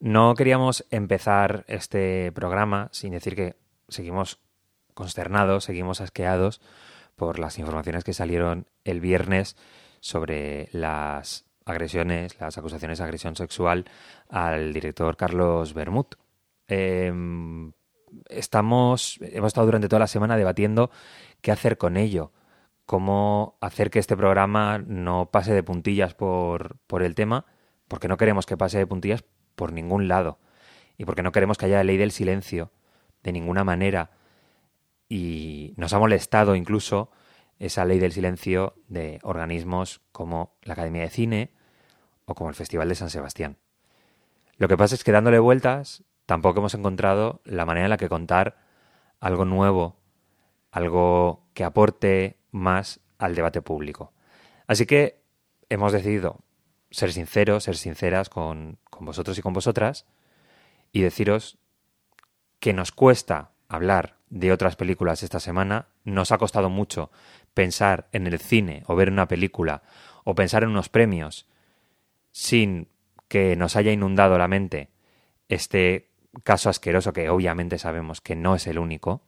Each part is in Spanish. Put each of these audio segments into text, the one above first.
No queríamos empezar este programa sin decir que seguimos consternados, seguimos asqueados por las informaciones que salieron el viernes sobre las agresiones, las acusaciones de agresión sexual al director Carlos Bermud. Em, estamos, hemos estado durante toda la semana debatiendo qué hacer con ello, cómo hacer que este programa no pase de puntillas por, por el tema, porque no queremos que pase de puntillas por ningún lado y porque no queremos que haya ley del silencio de ninguna manera. Y nos ha molestado incluso esa ley del silencio de organismos como la Academia de Cine o como el Festival de San Sebastián. Lo que pasa es que dándole vueltas tampoco hemos encontrado la manera en la que contar algo nuevo, algo que aporte más al debate público. Así que hemos decidido ser sinceros, ser sinceras con, con vosotros y con vosotras y deciros que nos cuesta hablar de otras películas esta semana, nos ha costado mucho pensar en el cine o ver una película o pensar en unos premios sin que nos haya inundado la mente este caso asqueroso que obviamente sabemos que no es el único,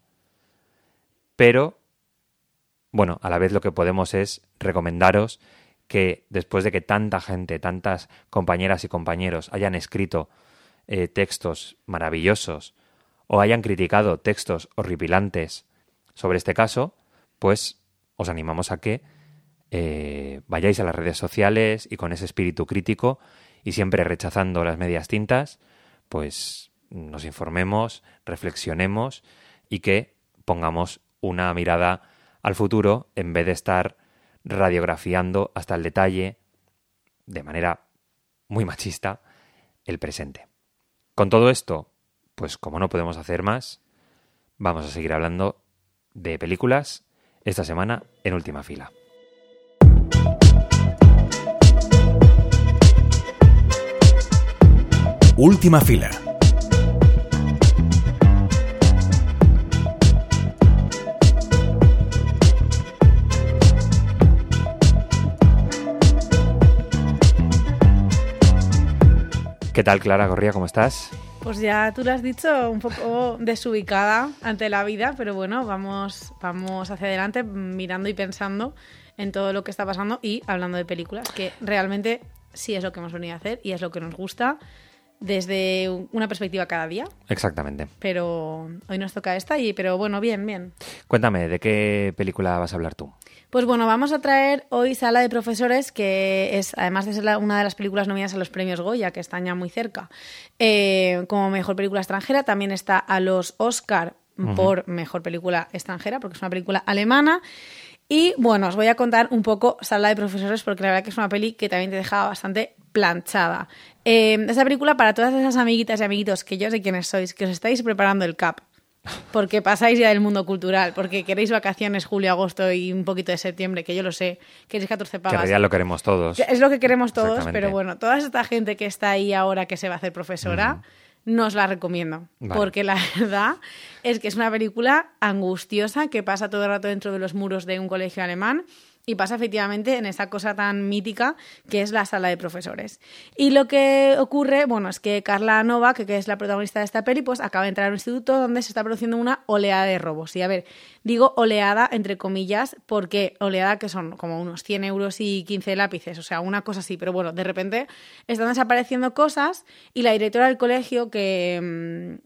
pero bueno, a la vez lo que podemos es recomendaros que después de que tanta gente, tantas compañeras y compañeros hayan escrito eh, textos maravillosos o hayan criticado textos horripilantes sobre este caso, pues os animamos a que eh, vayáis a las redes sociales y con ese espíritu crítico y siempre rechazando las medias tintas, pues nos informemos, reflexionemos y que pongamos una mirada al futuro en vez de estar radiografiando hasta el detalle, de manera muy machista, el presente. Con todo esto, pues como no podemos hacer más, vamos a seguir hablando de películas esta semana en última fila. Última fila. ¿Qué tal, Clara Gorría? ¿Cómo estás? Pues ya tú lo has dicho, un poco desubicada ante la vida, pero bueno, vamos, vamos hacia adelante mirando y pensando en todo lo que está pasando y hablando de películas, que realmente sí es lo que hemos venido a hacer y es lo que nos gusta desde una perspectiva cada día. Exactamente. Pero hoy nos toca esta, y, pero bueno, bien, bien. Cuéntame, ¿de qué película vas a hablar tú? Pues bueno, vamos a traer hoy Sala de Profesores, que es, además de ser una de las películas nominadas a los premios Goya, que están ya muy cerca, eh, como mejor película extranjera. También está a los Oscar por mejor película extranjera, porque es una película alemana. Y bueno, os voy a contar un poco Sala de Profesores, porque la verdad que es una peli que también te deja bastante planchada. Eh, esa película, para todas esas amiguitas y amiguitos que yo sé quiénes sois, que os estáis preparando el CAP, porque pasáis ya del mundo cultural, porque queréis vacaciones julio, agosto y un poquito de septiembre, que yo lo sé, queréis 14 pagas. Que ya lo queremos todos. Es lo que queremos todos, pero bueno, toda esta gente que está ahí ahora que se va a hacer profesora, no os la recomiendo, porque la verdad es que es una película angustiosa que pasa todo el rato dentro de los muros de un colegio alemán y pasa efectivamente en esa cosa tan mítica que es la sala de profesores. Y lo que ocurre, bueno, es que Carla Nova, que, es la protagonista de esta peli, pues acaba de entrar a un instituto donde se está produciendo una oleada de robos. Y a ver, digo oleada entre comillas, porque oleada que son como unos 100 euros y 15 lápices, o sea, una cosa así, pero bueno, de repente están desapareciendo cosas y la directora del colegio, que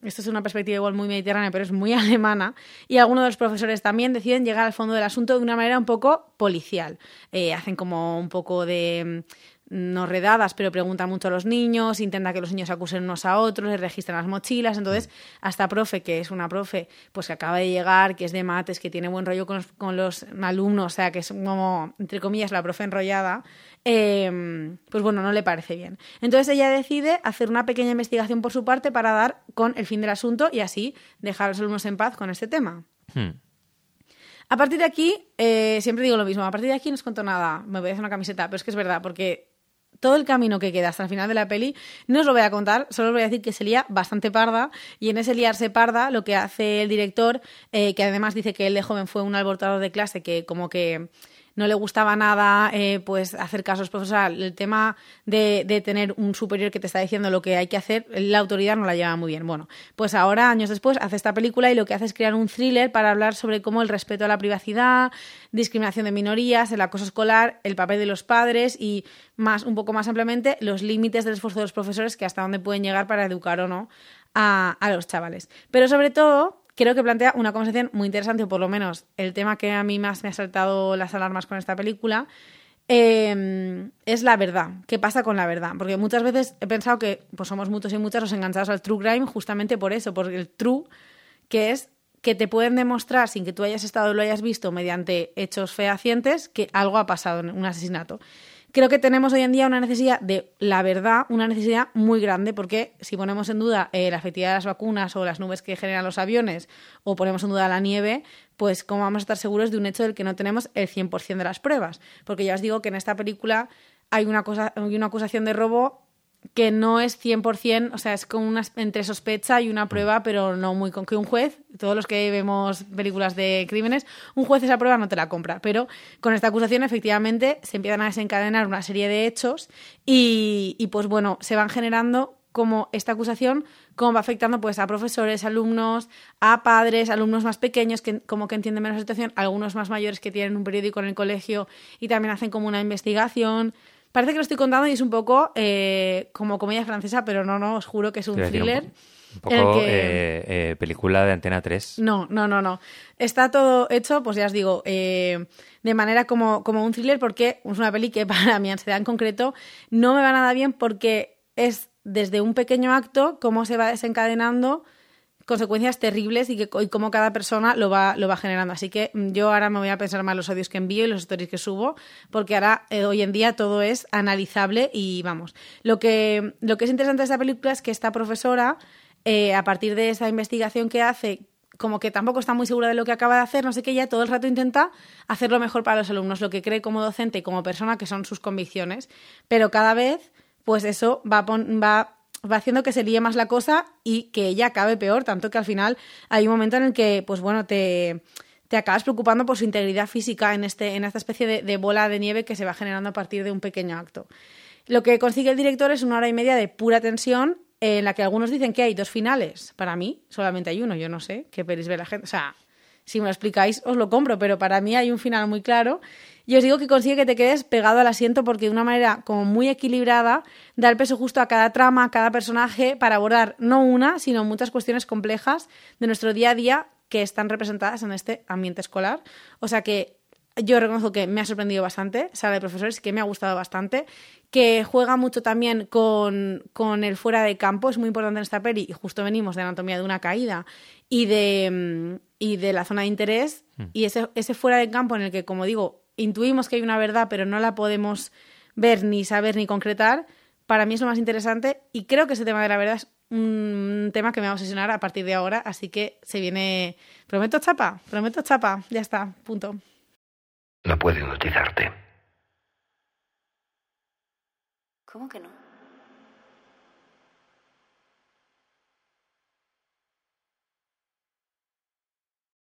mm, esto es una perspectiva igual muy mediterránea, pero es muy alemana, y algunos de los profesores también deciden llegar al fondo del asunto de una manera un poco policial eh, hacen como un poco de mm, no redadas, pero preguntan mucho a los niños, intenta que los niños acusen unos a otros, les registran las mochilas. Entonces, hasta profe, que es una profe, pues que acaba de llegar, que es de mates, que tiene buen rollo con los, alumnos, o sea, que es como, entre comillas, la profe enrollada, em, pues bueno, no le parece bien. Entonces ella decide hacer una pequeña investigación por su parte para dar con el fin del asunto y así dejar a los alumnos en paz con este tema. Hmm. A partir de aquí, eh, siempre digo lo mismo, a partir de aquí no os cuento nada, me voy a hacer una camiseta, pero es que es verdad, porque todo el camino que queda hasta el final de la peli no os lo voy a contar, solo os voy a decir que se lía bastante parda y en ese liarse parda lo que hace el director, eh, que además dice que él de joven fue un alborotador de clase que como que no le gustaba nada eh, pues hacer caso a los profesores. El tema de, de, tener un superior que te está diciendo lo que hay que hacer, la autoridad no la lleva muy bien. Bueno, pues ahora, años después, hace esta película y lo que hace es crear un thriller para hablar sobre cómo el respeto a la privacidad, discriminación de minorías, el acoso escolar, el papel de los padres y más, un poco más ampliamente, los límites del esfuerzo de los profesores que hasta dónde pueden llegar para educar o no a, a los chavales. Pero sobre todo, creo que plantea una conversación muy interesante, o por lo menos el tema que a mí más me ha saltado las alarmas con esta película, em, es la verdad. ¿Qué pasa con la verdad? Porque muchas veces he pensado que pues somos muchos y muchas los enganchados al true crime justamente por eso, porque el true, que es que te pueden demostrar sin que tú hayas estado o lo hayas visto mediante hechos fehacientes que algo ha pasado en un asesinato creo que tenemos hoy en día una necesidad de la verdad, una necesidad muy grande, porque si ponemos en duda eh, la efectividad de las vacunas o las nubes que generan los aviones, o ponemos en duda la nieve, pues cómo vamos a estar seguros de un hecho del que no tenemos el 100% de las pruebas. Porque ya os digo que en esta película hay una, cosa, hay una acusación de robo que no es 100%, o sea, es con una, entre sospecha y una prueba, pero no muy con que un juez, todos los que vemos películas de crímenes, un juez esa prueba no te la compra, pero con esta acusación efectivamente se empiezan a desencadenar una serie de hechos y, y pues bueno, se van generando como esta acusación cómo va afectando pues a profesores, alumnos, a padres, alumnos más pequeños que como que entienden menos la situación, algunos más mayores que tienen un periódico en el colegio y también hacen como una investigación. Parece que lo estoy contando y es un poco eh, como comedia francesa, pero no, no, os juro que es un thriller. Un, poco eh, eh, película de Antena 3. No, no, no, no. Está todo hecho, pues ya os digo, de manera como, como un thriller, porque es una peli que para mi ansiedad en concreto no me va nada bien porque es desde un pequeño acto cómo se va desencadenando consecuencias terribles y, que, y cómo cada persona lo va, lo va generando. Así que mm, yo ahora me voy a pensar más los audios que envío y los stories que subo, porque ahora, eh, hoy en día, todo es analizable y vamos. Lo que, lo que es interesante de esta película es que esta profesora, eh, a partir de esa investigación que hace, como que tampoco está muy segura de lo que acaba de hacer, no sé qué, ella todo el rato intenta hacer lo mejor para los alumnos, lo que cree como docente y como persona, que son sus convicciones, pero cada vez, pues eso va, va va haciendo que se líe más la cosa y que ella acabe peor, tanto que al final hay un momento en el que, pues bueno, te, te acabas preocupando por su integridad física en, este, en esta especie de, bola de nieve que se va generando a partir de un pequeño acto. Lo que consigue el director es una hora y media de pura tensión en la que algunos dicen que hay dos finales. Para mí solamente hay uno, yo no sé qué pelis ve la gente. O sea, si me lo explicáis os lo compro, pero para mí hay un final muy claro y os digo que consigue que te quedes pegado al asiento porque de una manera como muy equilibrada da el peso justo a cada trama, a cada personaje para abordar no una, sino muchas cuestiones complejas de nuestro día a día que están representadas en este ambiente escolar. O sea que yo reconozco que me ha sorprendido bastante, sala de profesores, que me ha gustado bastante, que juega mucho también con, con, el fuera de campo, es muy importante en esta peli, y justo venimos de Anatomía de una caída y de, mm, y de la zona de interés, hmm. y ese, ese fuera de campo en el que, como digo, intuimos que hay una verdad, pero no la podemos ver, ni saber, ni concretar, para mí es lo más interesante y creo que ese tema de la verdad es un tema que me va a obsesionar a partir de ahora, así que se viene... Prometo chapa, prometo chapa, ya está, punto. No puedo hipnotizarte. ¿Cómo que no?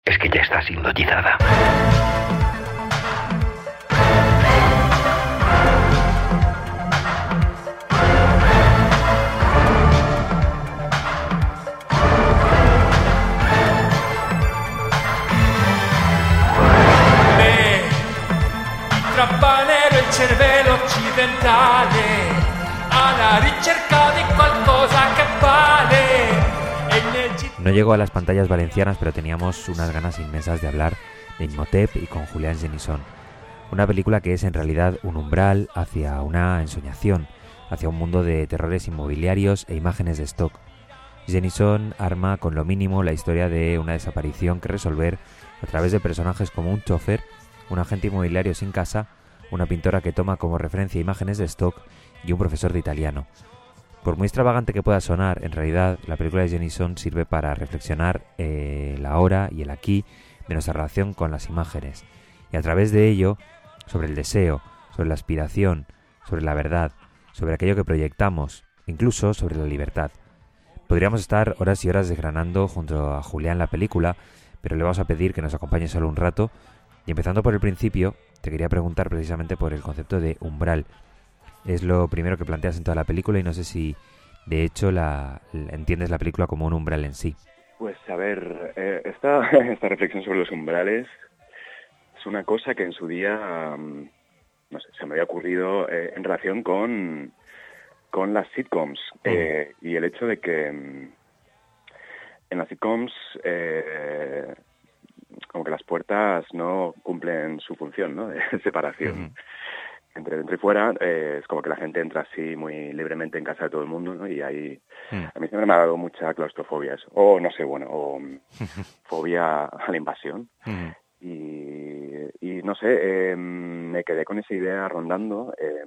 Es que ya estás hipnotizada. No llegó a las pantallas valencianas, pero teníamos unas ganas inmensas de hablar de Inmotep y con Julián Jenison. Una película que es en realidad un umbral hacia una ensoñación, hacia un mundo de terrores inmobiliarios e imágenes de stock. Jenison arma con lo mínimo la historia de una desaparición que resolver a través de personajes como un chofer, un agente inmobiliario sin casa, una pintora que toma como referencia imágenes de stock y un profesor de italiano. Por muy extravagante que pueda sonar, en realidad la película de Jenison sirve para reflexionar eh, la hora y el aquí de nuestra relación con las imágenes, y a través de ello, sobre el deseo, sobre la aspiración, sobre la verdad, sobre aquello que proyectamos, incluso sobre la libertad. Podríamos estar horas y horas desgranando junto a Julián la película, pero le vamos a pedir que nos acompañe solo un rato Y empezando por el principio, te quería preguntar precisamente por el concepto de umbral. Es lo primero que planteas en toda la película y no sé si de hecho la, entiendes la película como un umbral en sí. Pues a ver, eh, esta, esta reflexión sobre los umbrales es una cosa que en su día, mm, no sé, se me había ocurrido eh, en relación con, con las sitcoms mm. eh, y el hecho de que mm, en las sitcoms como que las puertas no cumplen su función ¿no? de separación. Entre dentro y fuera eh, es como que la gente entra así muy libremente en casa de todo el mundo ¿no? y ahí a mí siempre me ha dado mucha claustrofobia eso. O no sé, bueno, o fobia a la invasión. y, y, no sé, eh, me quedé con esa idea rondando. Eh,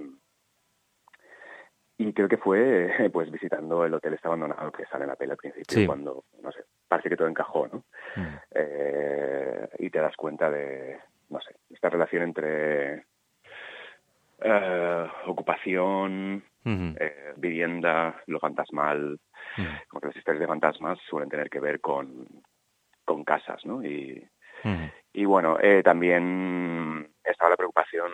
y creo que fue pues visitando el hotel está abandonado que sale en la peli al principio cuando no sé parece que todo encajó no mm. eh, y te das cuenta de no sé esta relación entre eh, ocupación eh, vivienda lo fantasmal como que las historias de fantasmas suelen tener que ver con con casas no y y bueno también estaba la preocupación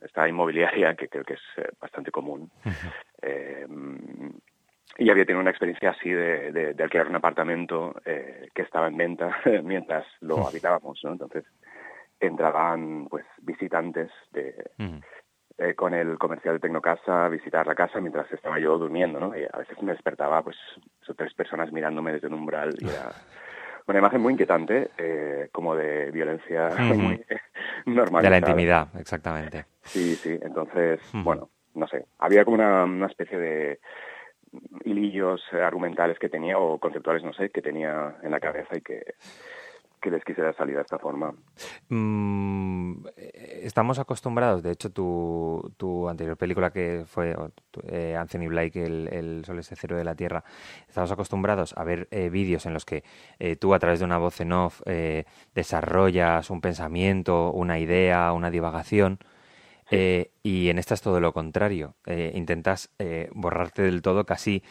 esta inmobiliaria, que creo que es eh, bastante común. Eh, y había tenido una experiencia así de, de, alquilar un apartamento eh, que estaba en venta mientras lo habitábamos, ¿no? Entonces entraban pues visitantes de, con el comercial de Tecnocasa a visitar la casa mientras estaba yo durmiendo, ¿no? Y a veces me despertaba pues tres personas mirándome desde un umbral y era una imagen muy inquietante, eh, como de violencia muy normal. De la intimidad, exactamente. Sí, sí. Entonces, bueno, no sé. Había como una, una especie de hilillos argumentales que tenía, o conceptuales, no sé, que tenía en la cabeza y que que les quisiera salir de esta forma. Mm, estamos acostumbrados, de hecho, tu, tu anterior película que fue eh, Anthony Blake, el, el, Sol es cero de la Tierra, estamos acostumbrados a ver eh, vídeos en los que eh, tú a través de una voz en off desarrollas un pensamiento, una idea, una divagación. Eh, y en esta es todo lo contrario. Eh, intentas eh, borrarte del todo, casi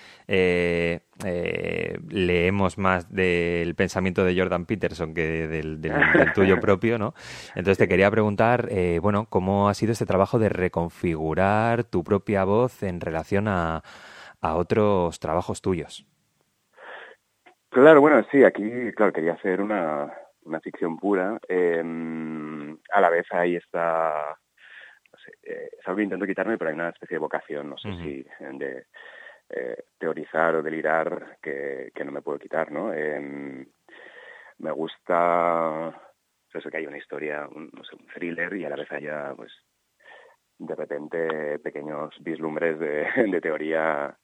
leemos más del pensamiento de Jordan Peterson que del, tuyo propio, ¿no? Entonces te quería preguntar, bueno, ¿cómo ha sido este trabajo de reconfigurar tu propia voz en relación a, a otros trabajos tuyos? Claro, bueno, sí, aquí, claro, quería hacer una, una ficción pura. Em, a la vez ahí está eh, es algo que intento quitarme, pero hay una especie de vocación, no sé si de eh, teorizar o delirar que, que, no me puedo quitar, ¿no? Em, me gusta eso que hay una historia, un, no sé, un thriller y a la vez haya, pues, de repente pequeños vislumbres de, de teoría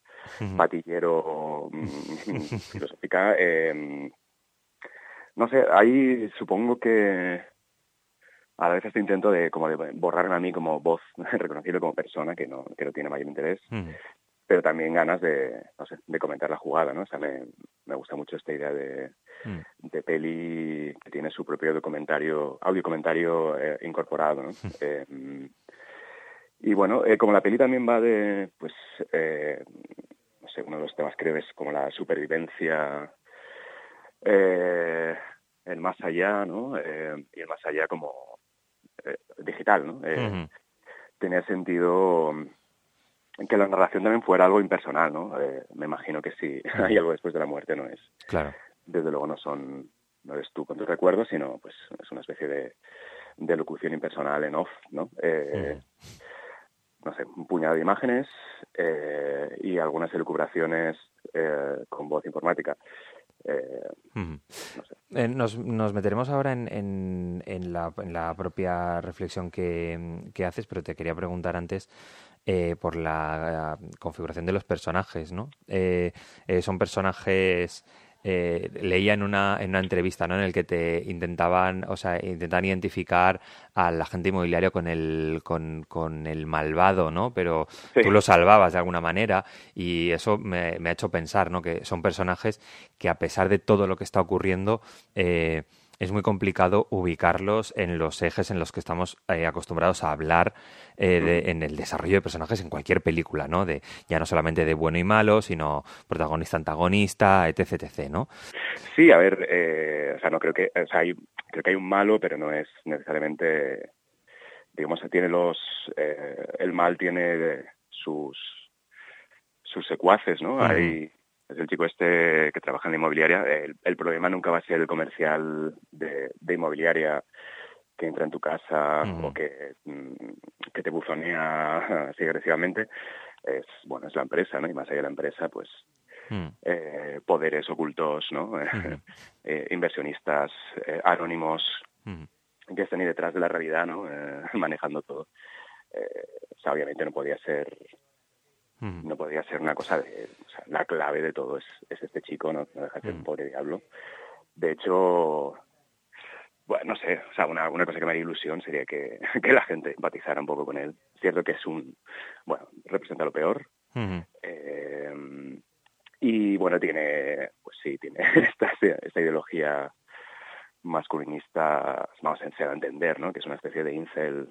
patillero mm, filosófica. Eh, no sé, ahí supongo que a la vez este intento de como de borrarme a mí como voz reconocible como persona que no que no tiene mayor interés pero también ganas de no sé de comentar la jugada no o sea me, me gusta mucho esta idea de, de peli que tiene su propio documentario audio comentario eh, incorporado ¿no? Eh, y bueno eh, como la peli también va de pues no sé uno de los temas creo es como la supervivencia el más allá no y el más allá como digital, ¿no? Eh, tenía sentido que la narración también fuera algo impersonal, ¿no? Eh, me imagino que si hay algo después de la muerte no es. Claro. Desde luego no son, no eres tú con tus recuerdos, sino pues es una especie de, de locución impersonal en off, ¿no? No sé, un puñado de imágenes y algunas elucubraciones con voz informática. Eh, eh, nos, nos, meteremos ahora en, en, la, en, la, propia reflexión que, que, haces, pero te quería preguntar antes eh, por la, configuración de los personajes, ¿no? son personajes eh, leía en una, en una entrevista ¿no? en el que te intentaban, o sea, intentaban identificar al agente inmobiliario con el, con, con el malvado, ¿no? Pero tú lo salvabas de alguna manera y eso me, me, ha hecho pensar, ¿no? Que son personajes que a pesar de todo lo que está ocurriendo, eh, es muy complicado ubicarlos en los ejes en los que estamos eh, acostumbrados a hablar eh, en el desarrollo de personajes en cualquier película, ¿no? De, ya no solamente de bueno y malo, sino protagonista-antagonista, etc, etc, ¿no? Sí, a ver, eh, o sea, no creo que, o sea, hay creo que hay un malo, pero no es necesariamente, digamos, tiene los, eh, el mal tiene sus, sus secuaces, ¿no? Hay, es el chico este que trabaja en la inmobiliaria. El, problema nunca va a ser el comercial de, inmobiliaria que entra en tu casa o que, mm, que te buzonea así agresivamente. Es, bueno, es la empresa, ¿no? Y más allá de la empresa, pues Mm. Eh, poderes ocultos, ¿no? Eh, inversionistas eh, anónimos que estén ahí detrás de la realidad, ¿no? manejando todo. o sea, obviamente no podía ser no podía ser una cosa de o sea, la clave de todo es, es este chico no, no deja de ser un pobre diablo. De hecho bueno, no sé, o sea, una, una cosa que me haría ilusión sería que, que, la gente empatizara un poco con él. Cierto que es un, bueno, representa lo peor, eh, y bueno, tiene, pues sí, tiene esta, esta ideología masculinista, vamos a entender, ¿no? Que es una especie de incel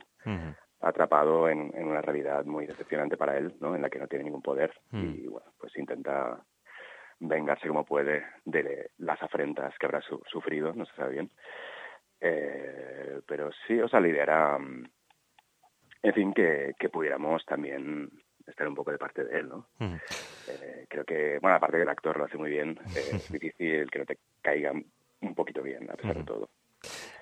atrapado en, en, una realidad muy decepcionante para él, ¿no? En la que no tiene ningún poder y bueno, pues intenta vengarse como puede de las afrentas que habrá sufrido, no se sabe bien. Eh, pero sí, o sea, la idea era, mm, en fin, que, que pudiéramos también estar un poco de parte de él, ¿no? Eh, creo que, bueno, aparte que el actor lo hace muy bien, eh, es difícil que no te caiga un poquito bien, a pesar de todo.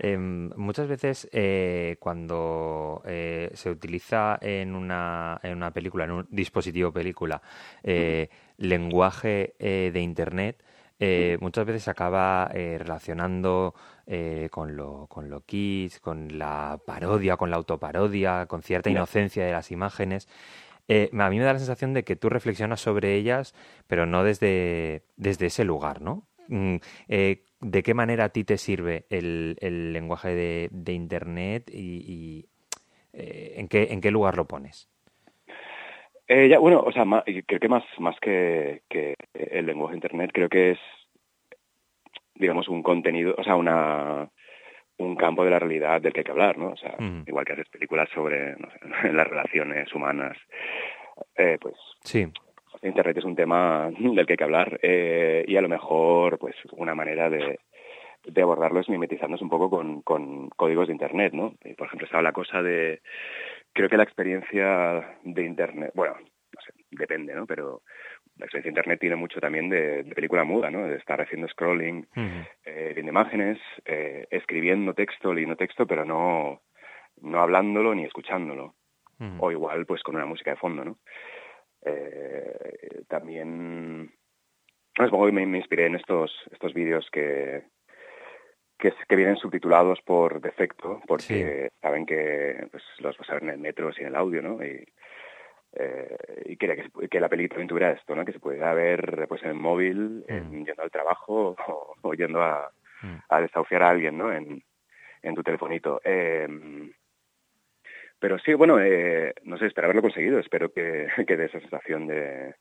Em, muchas veces eh, cuando se utiliza en una, en una película, en un dispositivo película, lenguaje de Internet, muchas veces se acaba relacionando con, lo, con lo kids, con la parodia, con la autoparodia, con cierta inocencia de las imágenes. Eh, a mí me da la sensación de que tú reflexionas sobre ellas, pero no desde, desde ese lugar, ¿no? Mm, eh, ¿De qué manera a ti te sirve el, el lenguaje de, de Internet y, eh, ¿en, qué, en qué lugar lo pones? ya, bueno, o sea, creo que más, más que, que el lenguaje de Internet, creo que es, digamos, un contenido, o sea, una un campo de la realidad del que hay que hablar, ¿no? O sea, igual que haces películas sobre las relaciones humanas, eh, pues sí. Internet es un tema del que hay que hablar eh, y a lo mejor, pues, una manera de, de abordarlo es mimetizarnos un poco con, con códigos de Internet, ¿no? por ejemplo, estaba la cosa de, creo que la experiencia de Internet, bueno, no sé, depende, ¿no? Pero la experiencia de Internet tiene mucho también de, película muda, ¿no? De estar haciendo scrolling, eh, viendo imágenes, eh, escribiendo texto, leyendo texto, pero no, no hablándolo ni escuchándolo. O igual, pues con una música de fondo, ¿no? Eh, también, supongo que me, inspiré en estos, estos vídeos que, que, vienen subtitulados por defecto, porque saben que pues, los vas a ver en el metro sin el audio, ¿no? Y, eh, y quería que, que, la película tuviera esto, ¿no? Que se pudiera ver pues en el móvil, mm. yendo al trabajo o, yendo a, mm. a, desahuciar a alguien, ¿no? En, en tu telefonito. Eh, pero sí, bueno, eh, no sé, espero haberlo conseguido. Espero que, que dé esa sensación de,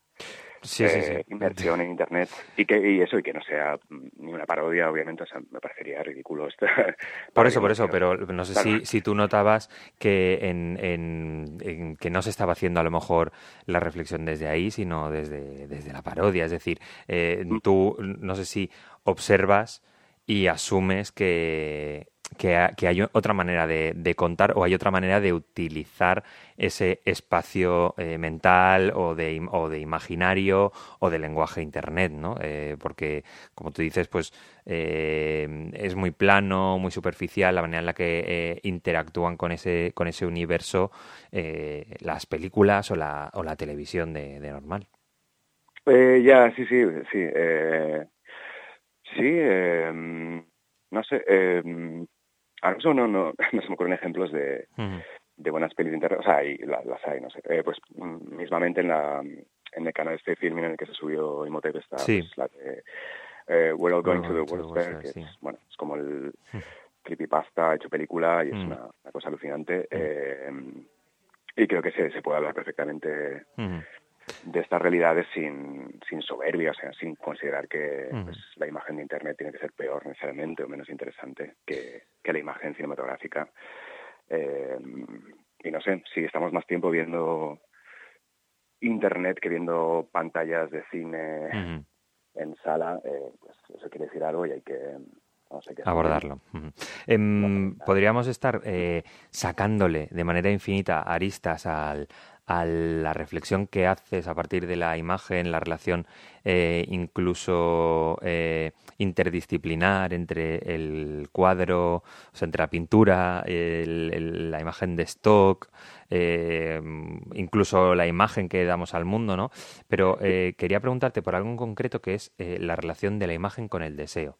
sí, sí, sí. inversión en Internet y que y eso y que no sea ni una parodia, obviamente, o sea, me parecería ridículo. Por eso, por eso, pero no sé si, si tú notabas que, en, en, que no se estaba haciendo a lo mejor la reflexión desde ahí, sino desde, desde la parodia. Es decir, eh, mm. tú no sé si observas y asumes que, que, hay otra manera de, contar o hay otra manera de utilizar ese espacio eh, mental o de, o de imaginario o de lenguaje internet, ¿no? Eh, porque, como tú dices, pues eh, es muy plano, muy superficial la manera en la que interactúan con ese, con ese universo las películas o la, o la televisión de, de normal. ya, sí, sí, sí. sí, no sé, Ahora mismo no, no, no se me ocurren ejemplos de, de buenas pelis de internet. O sea, hay, las, hay, no sé. Eh, pues mm, mismamente en, la, en el canal este filming en el que se subió Imhotep está pues, la de eh, We're All Going to the World's Fair, que es, bueno, es como el creepypasta hecho película y es una, cosa alucinante. Eh, y creo que se, se puede hablar perfectamente de estas realidades sin, sin soberbia, o sea, sin considerar que pues, la imagen de Internet tiene que ser peor necesariamente o menos interesante que, que la imagen cinematográfica. Eh, y no sé, si estamos más tiempo viendo Internet que viendo pantallas de cine en sala, eh, pues eso quiere decir algo y hay que, abordarlo. Em, podríamos estar eh, sacándole de manera infinita aristas al, a la reflexión que haces a partir de la imagen, la relación eh, incluso eh, interdisciplinar entre el cuadro, o sea, entre la pintura, la imagen de stock, eh, incluso la imagen que damos al mundo, ¿no? Pero quería preguntarte por algo en concreto que es la relación de la imagen con el deseo.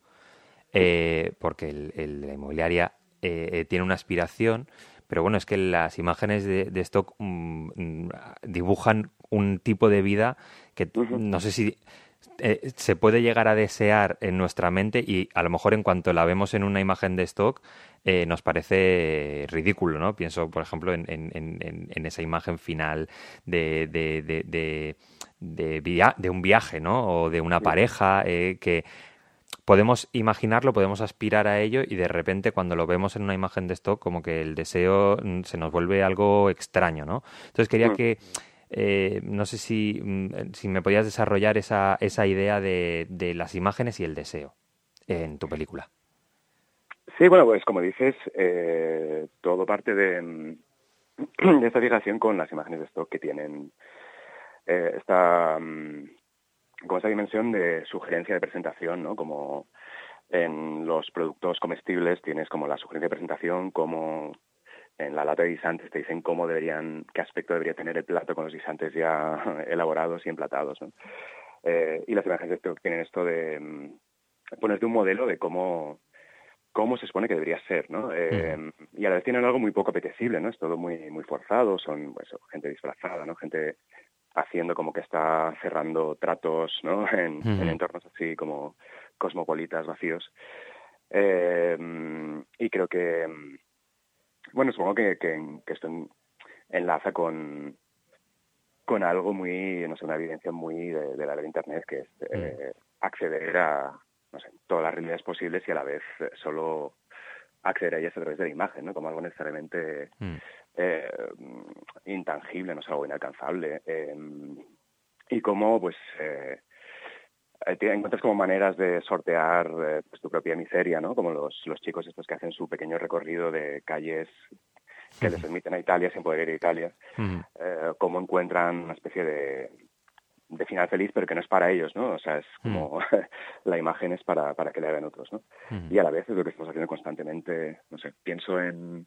Porque el, la inmobiliaria tiene una aspiración, pero bueno, es que las imágenes de, stock mm, dibujan un tipo de vida que no sé si eh, se puede llegar a desear en nuestra mente y a lo mejor en cuanto la vemos en una imagen de stock eh, nos parece ridículo, ¿no? Pienso, por ejemplo, en, en, esa imagen final de, de, de, de, un viaje, ¿no? O de una pareja eh, que podemos imaginarlo, podemos aspirar a ello y de repente cuando lo vemos en una imagen de stock como que el deseo mm, se nos vuelve algo extraño, ¿no? Entonces quería mm. que, eh, no sé si, mm, si me podías desarrollar esa, esa idea de, de las imágenes y el deseo en tu película. Sí, bueno, pues como dices, eh, todo parte de, de esta fijación con las imágenes de stock que tienen eh, esta con esa dimensión de sugerencia de presentación, ¿no? Como en los productos comestibles tienes como la sugerencia de presentación, como en la lata de guisantes te dicen cómo deberían, qué aspecto debería tener el plato con los guisantes ya elaborados y emplatados, ¿no? Eh, y las imágenes tienen esto de mm, ponerte un modelo de cómo cómo se supone que debería ser, ¿no? Eh, y a la vez tienen algo muy poco apetecible, ¿no? Es todo muy muy forzado, son pues, gente disfrazada, ¿no? Gente haciendo como que está cerrando tratos ¿no? en, entornos así como cosmopolitas, vacíos. Eh, y creo que, bueno, supongo que, que, esto enlaza con, con algo muy, no sé, una evidencia muy de, la de Internet, que es eh, acceder a no sé, todas las realidades posibles y a la vez solo acceder a ellas a través de la imagen, ¿no? Como algo necesariamente mm eh, intangible, no es algo inalcanzable. Eh, y cómo, pues, eh, eh encuentras como maneras de sortear pues, tu propia miseria, ¿no? Como los, los chicos estos que hacen su pequeño recorrido de calles que les permiten a Italia sin poder ir a Italia, eh, cómo encuentran una especie de, de final feliz, pero que no es para ellos, ¿no? O sea, es como la imagen es para, para que le hagan otros, ¿no? Y a la vez es lo que estamos haciendo constantemente, no sé, pienso en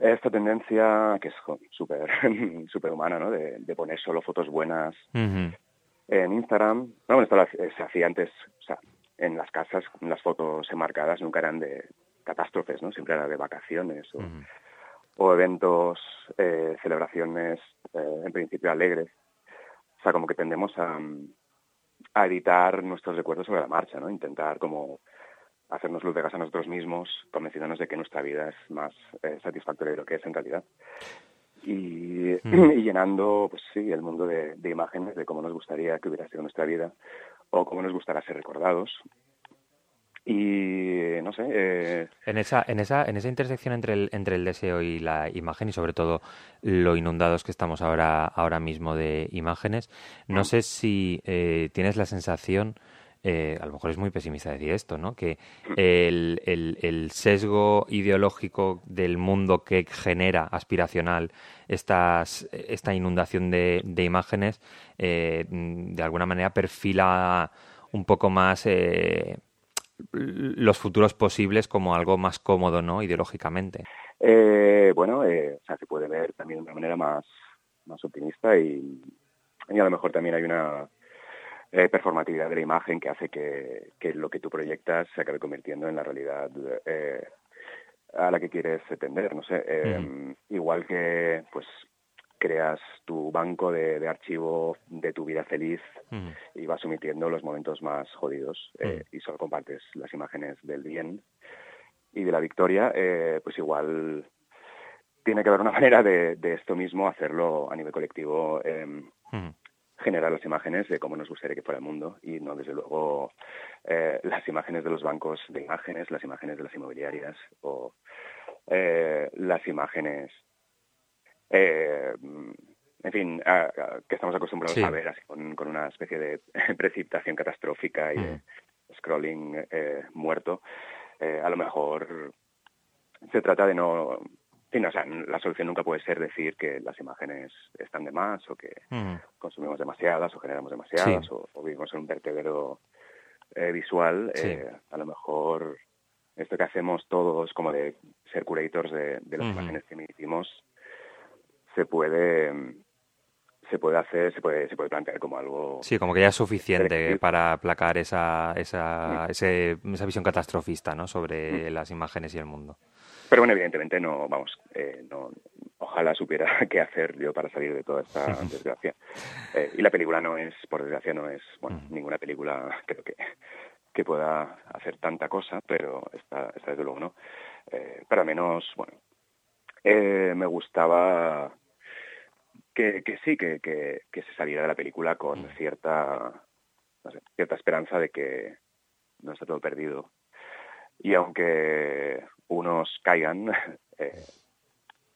esta tendencia que es súper super humana, ¿no? De, poner solo fotos buenas en Instagram. Bueno, esto se hacía antes, o sea, en las casas, las fotos enmarcadas nunca eran de catástrofes, ¿no? Siempre era de vacaciones o, eventos, eh, celebraciones, eh, en principio alegres. O sea, como que tendemos a, a editar nuestros recuerdos sobre la marcha, ¿no? Intentar como hacernos luz de gas a nosotros mismos, convenciéndonos de que nuestra vida es más eh, satisfactoria de lo que es en realidad. Y, mm. llenando, pues sí, el mundo de, imágenes de cómo nos gustaría que hubiera sido nuestra vida o cómo nos gustaría ser recordados. Y no sé. Eh, en esa, en esa, en esa intersección entre el, entre el deseo y la imagen, y sobre todo lo inundados que estamos ahora, ahora mismo de imágenes, no mm. sé si eh, tienes la sensación eh, a lo mejor es muy pesimista decir esto, ¿no? Que el, el, sesgo ideológico del mundo que genera aspiracional estas, esta inundación de, de imágenes, eh, de alguna manera perfila un poco más eh, los futuros posibles como algo más cómodo, ¿no? Ideológicamente. bueno, o sea, se puede ver también de una manera más, más optimista y, y a lo mejor también hay una eh, performatividad de la imagen que hace que, lo que tú proyectas se acabe convirtiendo en la realidad eh, a la que quieres tender. No sé, eh, igual que pues creas tu banco de, de archivo de tu vida feliz y vas omitiendo los momentos más jodidos y solo compartes las imágenes del bien y de la victoria, pues igual tiene que haber una manera de, de esto mismo hacerlo a nivel colectivo generar las imágenes de cómo nos gustaría que fuera el mundo y no, desde luego, eh, las imágenes de los bancos de imágenes, las imágenes de las inmobiliarias o eh, las imágenes, eh, en fin, que estamos acostumbrados a ver así, con, una especie de precipitación catastrófica y mm. es scrolling eh, muerto, a lo mejor se trata de no... o sea, la solución nunca puede ser decir que las imágenes están de más o que consumimos demasiadas o generamos demasiadas o, vivimos en un vertedero eh, visual. a lo mejor esto que hacemos todos como de ser curators de, las imágenes que emitimos se puede se puede hacer, se puede, se puede plantear como algo... Sí, como que ya es suficiente para aplacar esa, esa, esa visión catastrofista ¿no? sobre las imágenes y el mundo. Pero bueno, evidentemente no, vamos, eh, no, ojalá supiera qué hacer yo para salir de toda esta desgracia. Eh, y la película no es, por desgracia, no es, bueno, ninguna película creo que, que pueda hacer tanta cosa, pero esta, esta desde luego no. Eh, pero al menos, bueno, me gustaba que, sí, que, que, se saliera de la película con cierta, cierta esperanza de que no está todo perdido. Y aunque unos caigan, eh,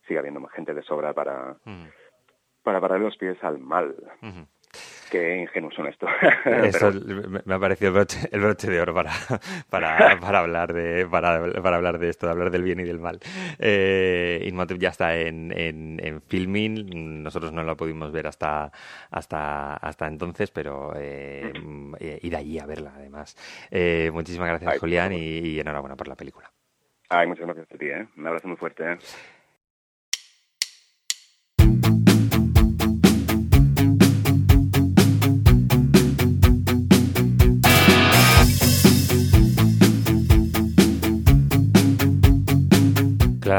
sigue habiendo más gente de sobra para, mm. para parar los pies al mal. Qué ingenuos son estos. Eso me ha parecido el broche, de oro para, para, para hablar de, para, para, hablar de esto, de hablar del bien y del mal. Eh, Inmotep ya está en, en, filming, nosotros no lo pudimos ver hasta, hasta, hasta entonces, pero eh, ir allí a verla además. Eh, muchísimas gracias, Julián, y, enhorabuena por la película. Ay, muchas gracias a ti, ¿eh? un abrazo muy fuerte. ¿eh?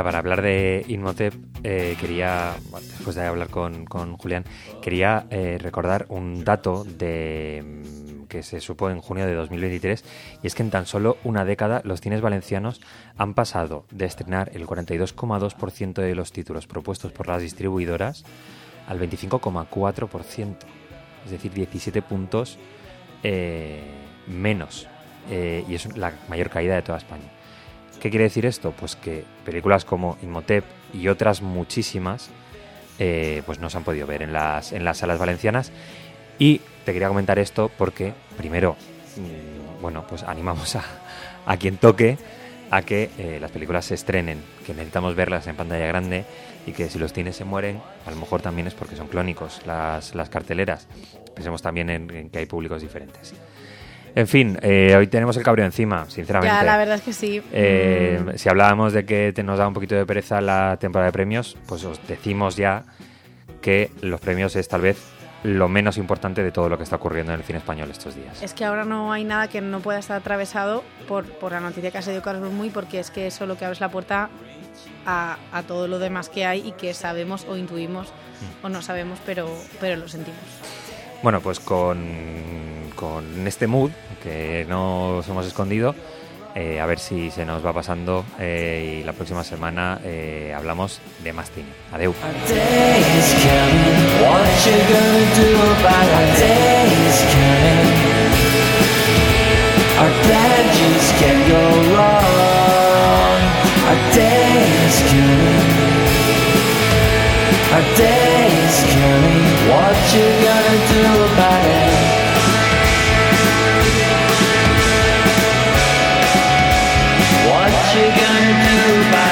para hablar de Inmotep, eh, quería, después de hablar con, Julián, quería eh, recordar un dato de mm, que se supo en junio de 2023, y es que en tan solo una década los cines valencianos han pasado de estrenar el 42,2% de los títulos propuestos por las distribuidoras al 25,4%, es decir, 17 puntos eh, menos, y es la mayor caída de toda España. ¿Qué quiere decir esto? Pues que películas como Imhotep y otras muchísimas eh, pues no se han podido ver en las, en las salas valencianas. Y te quería comentar esto porque, primero, mm, bueno, pues animamos a, a quien toque a que eh, las películas se estrenen, que necesitamos verlas en pantalla grande y que si los cines se mueren, a lo mejor también es porque son clónicos las, las carteleras. Pensemos también en que hay públicos diferentes. En fin, eh, hoy tenemos el cabreo encima, sinceramente. Ya, la verdad es que sí. Eh, mm. Si hablábamos de que nos da un poquito de pereza la temporada de premios, pues os decimos ya que los premios es tal vez lo menos importante de todo lo que está ocurriendo en el cine español estos días. Es que ahora no hay nada que no pueda estar atravesado por, por la noticia que ha sido Carlos Muy, porque es que eso lo que abre la puerta a, a, todo lo demás que hay y que sabemos o intuimos mm. o no sabemos, pero, pero lo sentimos. Bueno, pues con, con este mood que nos hemos escondido, eh, a ver si se nos va pasando eh, y la próxima semana eh, hablamos de más cine. Adeu. Our day is coming. What you gonna do about it? You gonna do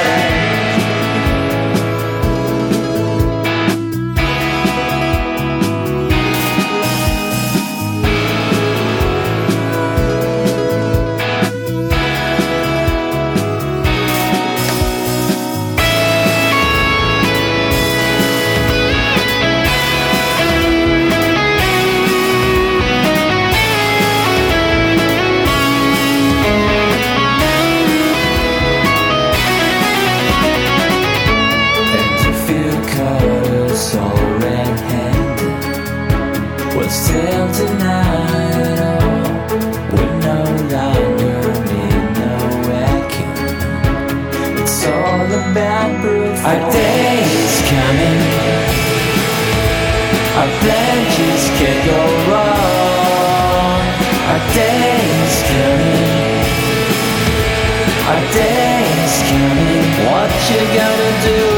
you gotta do?